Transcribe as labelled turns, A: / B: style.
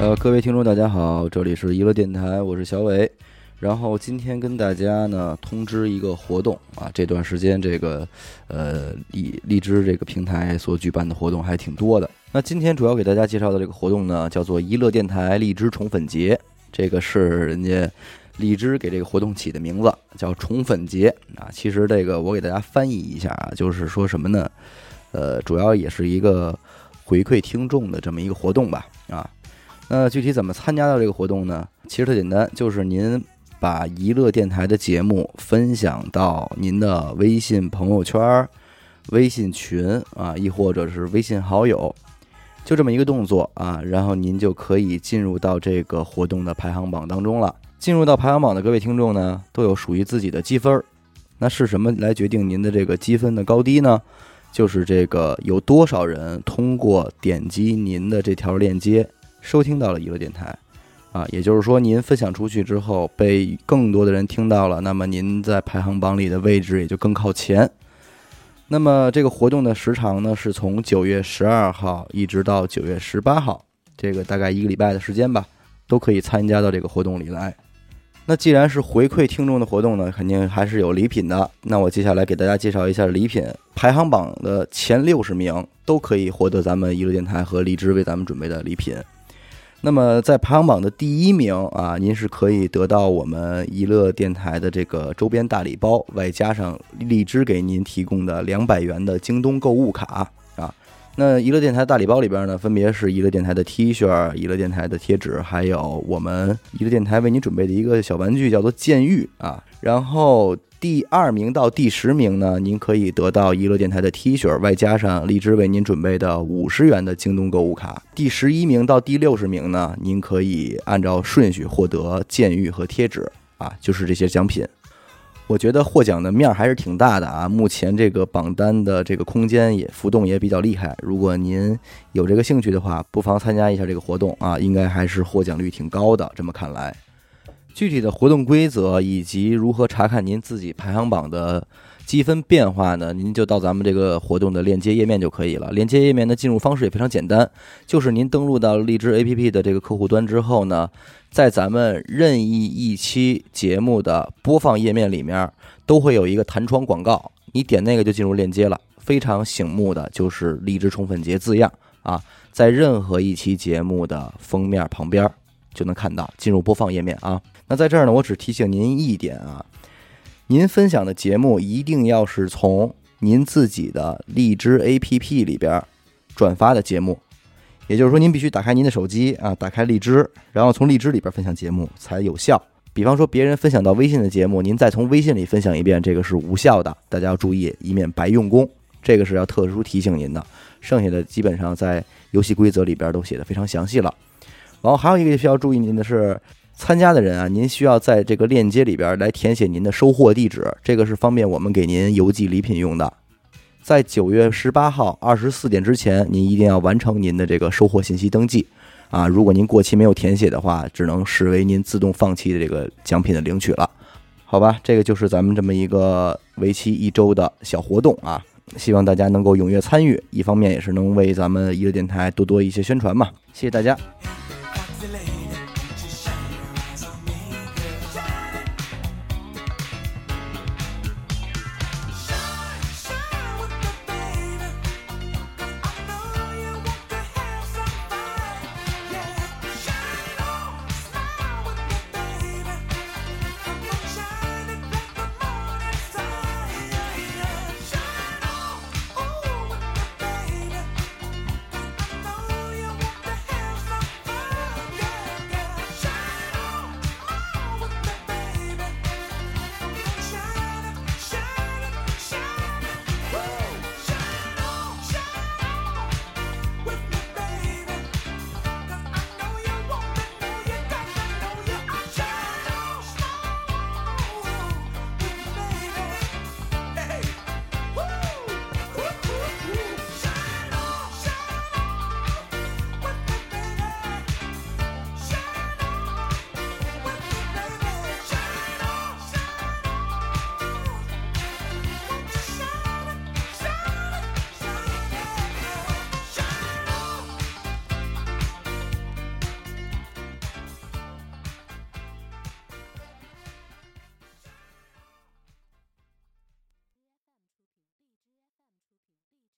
A: 呃，各位听众，大家好，这里是娱乐电台，我是小伟。然后今天跟大家呢通知一个活动啊，这段时间这个呃荔荔枝这个平台所举办的活动还挺多的。那今天主要给大家介绍的这个活动呢，叫做娱乐电台荔枝宠粉节，这个是人家荔枝给这个活动起的名字，叫宠粉节啊。其实这个我给大家翻译一下啊，就是说什么呢？呃，主要也是一个回馈听众的这么一个活动吧啊。那具体怎么参加到这个活动呢？其实特简单，就是您把娱乐电台的节目分享到您的微信朋友圈、微信群啊，亦或者是微信好友，就这么一个动作啊，然后您就可以进入到这个活动的排行榜当中了。进入到排行榜的各位听众呢，都有属于自己的积分儿。那是什么来决定您的这个积分的高低呢？就是这个有多少人通过点击您的这条链接收听到了娱乐电台，啊，也就是说您分享出去之后被更多的人听到了，那么您在排行榜里的位置也就更靠前。那么这个活动的时长呢，是从九月十二号一直到九月十八号，这个大概一个礼拜的时间吧，都可以参加到这个活动里来。那既然是回馈听众的活动呢，肯定还是有礼品的。那我接下来给大家介绍一下礼品，排行榜的前六十名都可以获得咱们娱乐电台和荔枝为咱们准备的礼品。那么在排行榜的第一名啊，您是可以得到我们娱乐电台的这个周边大礼包，外加上荔枝给您提供的两百元的京东购物卡。那娱乐电台大礼包里边呢，分别是娱乐电台的 T 恤、娱乐电台的贴纸，还有我们娱乐电台为您准备的一个小玩具，叫做剑玉啊。然后第二名到第十名呢，您可以得到娱乐电台的 T 恤，外加上荔枝为您准备的五十元的京东购物卡。第十一名到第六十名呢，您可以按照顺序获得剑玉和贴纸啊，就是这些奖品。我觉得获奖的面儿还是挺大的啊！目前这个榜单的这个空间也浮动也比较厉害。如果您有这个兴趣的话，不妨参加一下这个活动啊，应该还是获奖率挺高的。这么看来，具体的活动规则以及如何查看您自己排行榜的积分变化呢？您就到咱们这个活动的链接页面就可以了。链接页面的进入方式也非常简单，就是您登录到荔枝 APP 的这个客户端之后呢。在咱们任意一期节目的播放页面里面，都会有一个弹窗广告，你点那个就进入链接了。非常醒目的就是“荔枝宠粉节”字样啊，在任何一期节目的封面旁边就能看到。进入播放页面啊，那在这儿呢，我只提醒您一点啊，您分享的节目一定要是从您自己的荔枝 APP 里边转发的节目。也就是说，您必须打开您的手机啊，打开荔枝，然后从荔枝里边分享节目才有效。比方说，别人分享到微信的节目，您再从微信里分享一遍，这个是无效的。大家要注意，以免白用功。这个是要特殊提醒您的。剩下的基本上在游戏规则里边都写的非常详细了。然后还有一个需要注意您的是，参加的人啊，您需要在这个链接里边来填写您的收货地址，这个是方便我们给您邮寄礼品用的。在九月十八号二十四点之前，您一定要完成您的这个收货信息登记，啊，如果您过期没有填写的话，只能视为您自动放弃的这个奖品的领取了，好吧？这个就是咱们这么一个为期一周的小活动啊，希望大家能够踊跃参与，一方面也是能为咱们娱乐电台多多一些宣传嘛，谢谢大家。